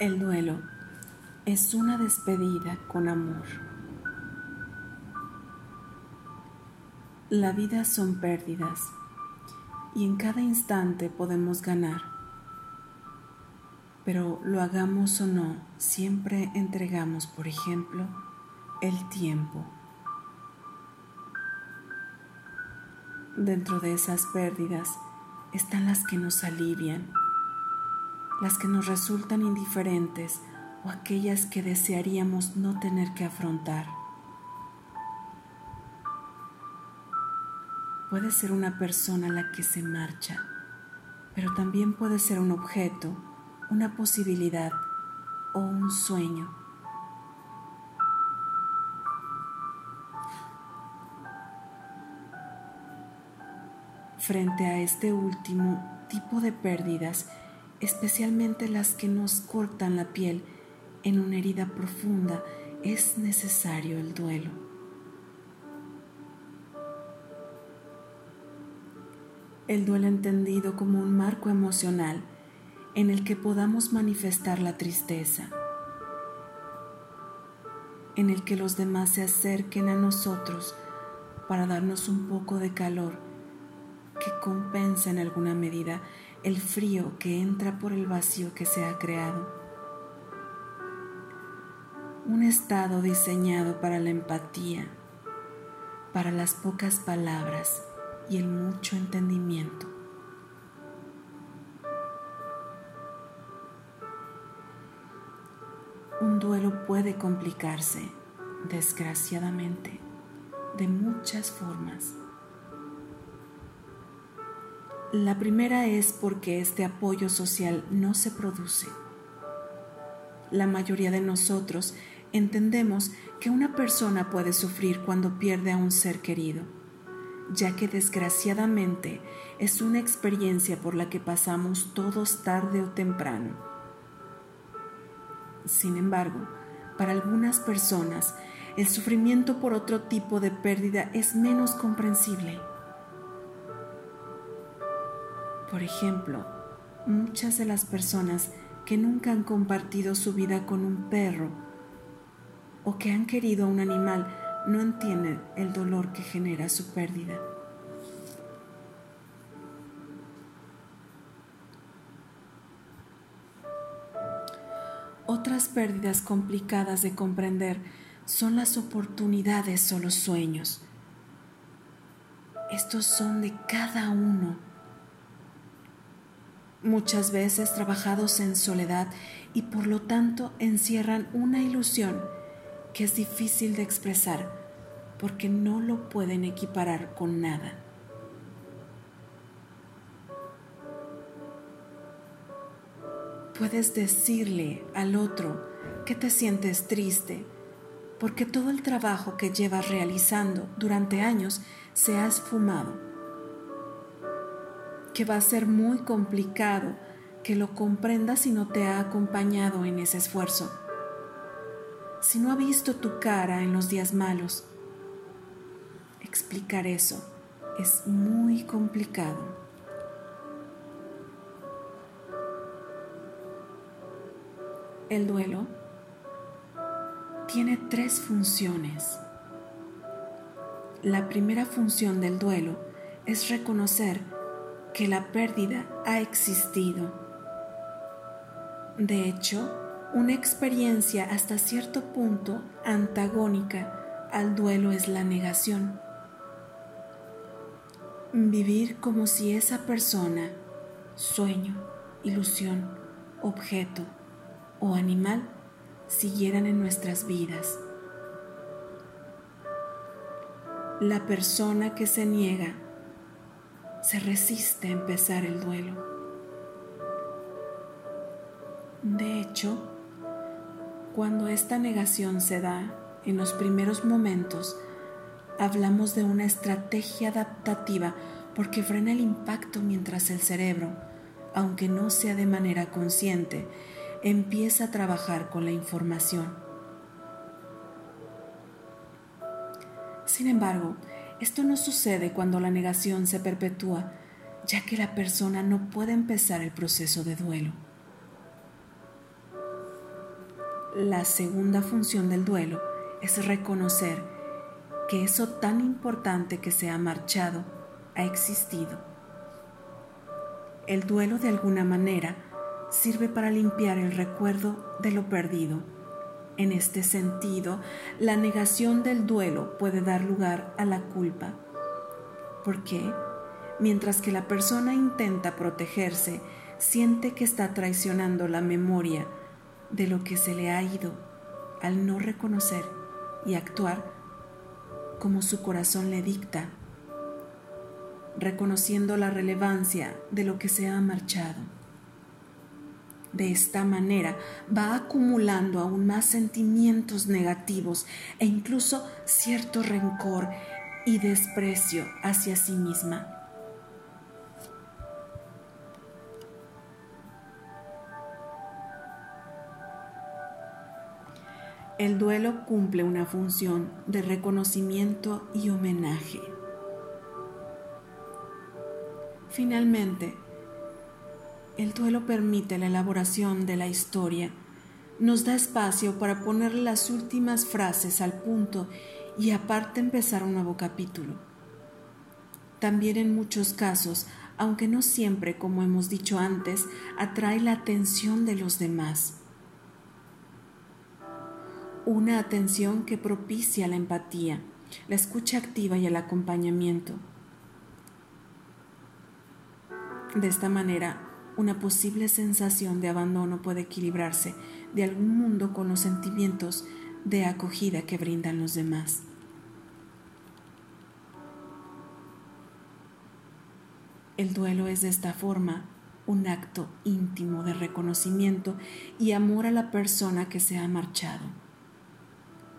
El duelo es una despedida con amor. La vida son pérdidas y en cada instante podemos ganar. Pero lo hagamos o no, siempre entregamos, por ejemplo, el tiempo. Dentro de esas pérdidas están las que nos alivian las que nos resultan indiferentes o aquellas que desearíamos no tener que afrontar. Puede ser una persona la que se marcha, pero también puede ser un objeto, una posibilidad o un sueño. Frente a este último tipo de pérdidas, especialmente las que nos cortan la piel en una herida profunda, es necesario el duelo. El duelo entendido como un marco emocional en el que podamos manifestar la tristeza, en el que los demás se acerquen a nosotros para darnos un poco de calor que compensa en alguna medida el frío que entra por el vacío que se ha creado. Un estado diseñado para la empatía, para las pocas palabras y el mucho entendimiento. Un duelo puede complicarse, desgraciadamente, de muchas formas. La primera es porque este apoyo social no se produce. La mayoría de nosotros entendemos que una persona puede sufrir cuando pierde a un ser querido, ya que desgraciadamente es una experiencia por la que pasamos todos tarde o temprano. Sin embargo, para algunas personas, el sufrimiento por otro tipo de pérdida es menos comprensible por ejemplo, muchas de las personas que nunca han compartido su vida con un perro o que han querido a un animal no entienden el dolor que genera su pérdida. Otras pérdidas complicadas de comprender son las oportunidades o los sueños. Estos son de cada uno muchas veces trabajados en soledad y por lo tanto encierran una ilusión que es difícil de expresar porque no lo pueden equiparar con nada. Puedes decirle al otro que te sientes triste porque todo el trabajo que llevas realizando durante años se ha esfumado que va a ser muy complicado que lo comprendas si no te ha acompañado en ese esfuerzo, si no ha visto tu cara en los días malos. Explicar eso es muy complicado. El duelo tiene tres funciones. La primera función del duelo es reconocer que la pérdida ha existido. De hecho, una experiencia hasta cierto punto antagónica al duelo es la negación. Vivir como si esa persona, sueño, ilusión, objeto o animal siguieran en nuestras vidas. La persona que se niega se resiste a empezar el duelo. De hecho, cuando esta negación se da en los primeros momentos, hablamos de una estrategia adaptativa porque frena el impacto mientras el cerebro, aunque no sea de manera consciente, empieza a trabajar con la información. Sin embargo, esto no sucede cuando la negación se perpetúa, ya que la persona no puede empezar el proceso de duelo. La segunda función del duelo es reconocer que eso tan importante que se ha marchado ha existido. El duelo de alguna manera sirve para limpiar el recuerdo de lo perdido. En este sentido, la negación del duelo puede dar lugar a la culpa. ¿Por qué? Mientras que la persona intenta protegerse, siente que está traicionando la memoria de lo que se le ha ido al no reconocer y actuar como su corazón le dicta, reconociendo la relevancia de lo que se ha marchado. De esta manera va acumulando aún más sentimientos negativos e incluso cierto rencor y desprecio hacia sí misma. El duelo cumple una función de reconocimiento y homenaje. Finalmente, el duelo permite la elaboración de la historia, nos da espacio para poner las últimas frases al punto y aparte empezar un nuevo capítulo. También en muchos casos, aunque no siempre, como hemos dicho antes, atrae la atención de los demás una atención que propicia la empatía, la escucha activa y el acompañamiento. De esta manera, una posible sensación de abandono puede equilibrarse de algún mundo con los sentimientos de acogida que brindan los demás. El duelo es de esta forma un acto íntimo de reconocimiento y amor a la persona que se ha marchado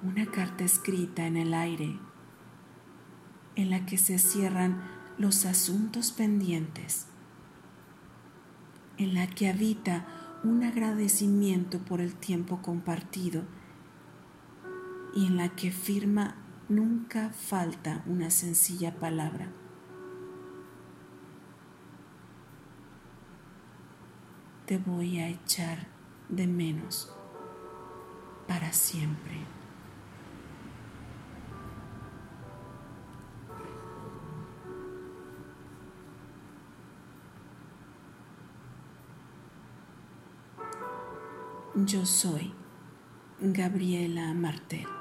una carta escrita en el aire en la que se cierran los asuntos pendientes, en la que habita un agradecimiento por el tiempo compartido y en la que firma nunca falta una sencilla palabra. Te voy a echar de menos para siempre. Yo soy Gabriela Martel.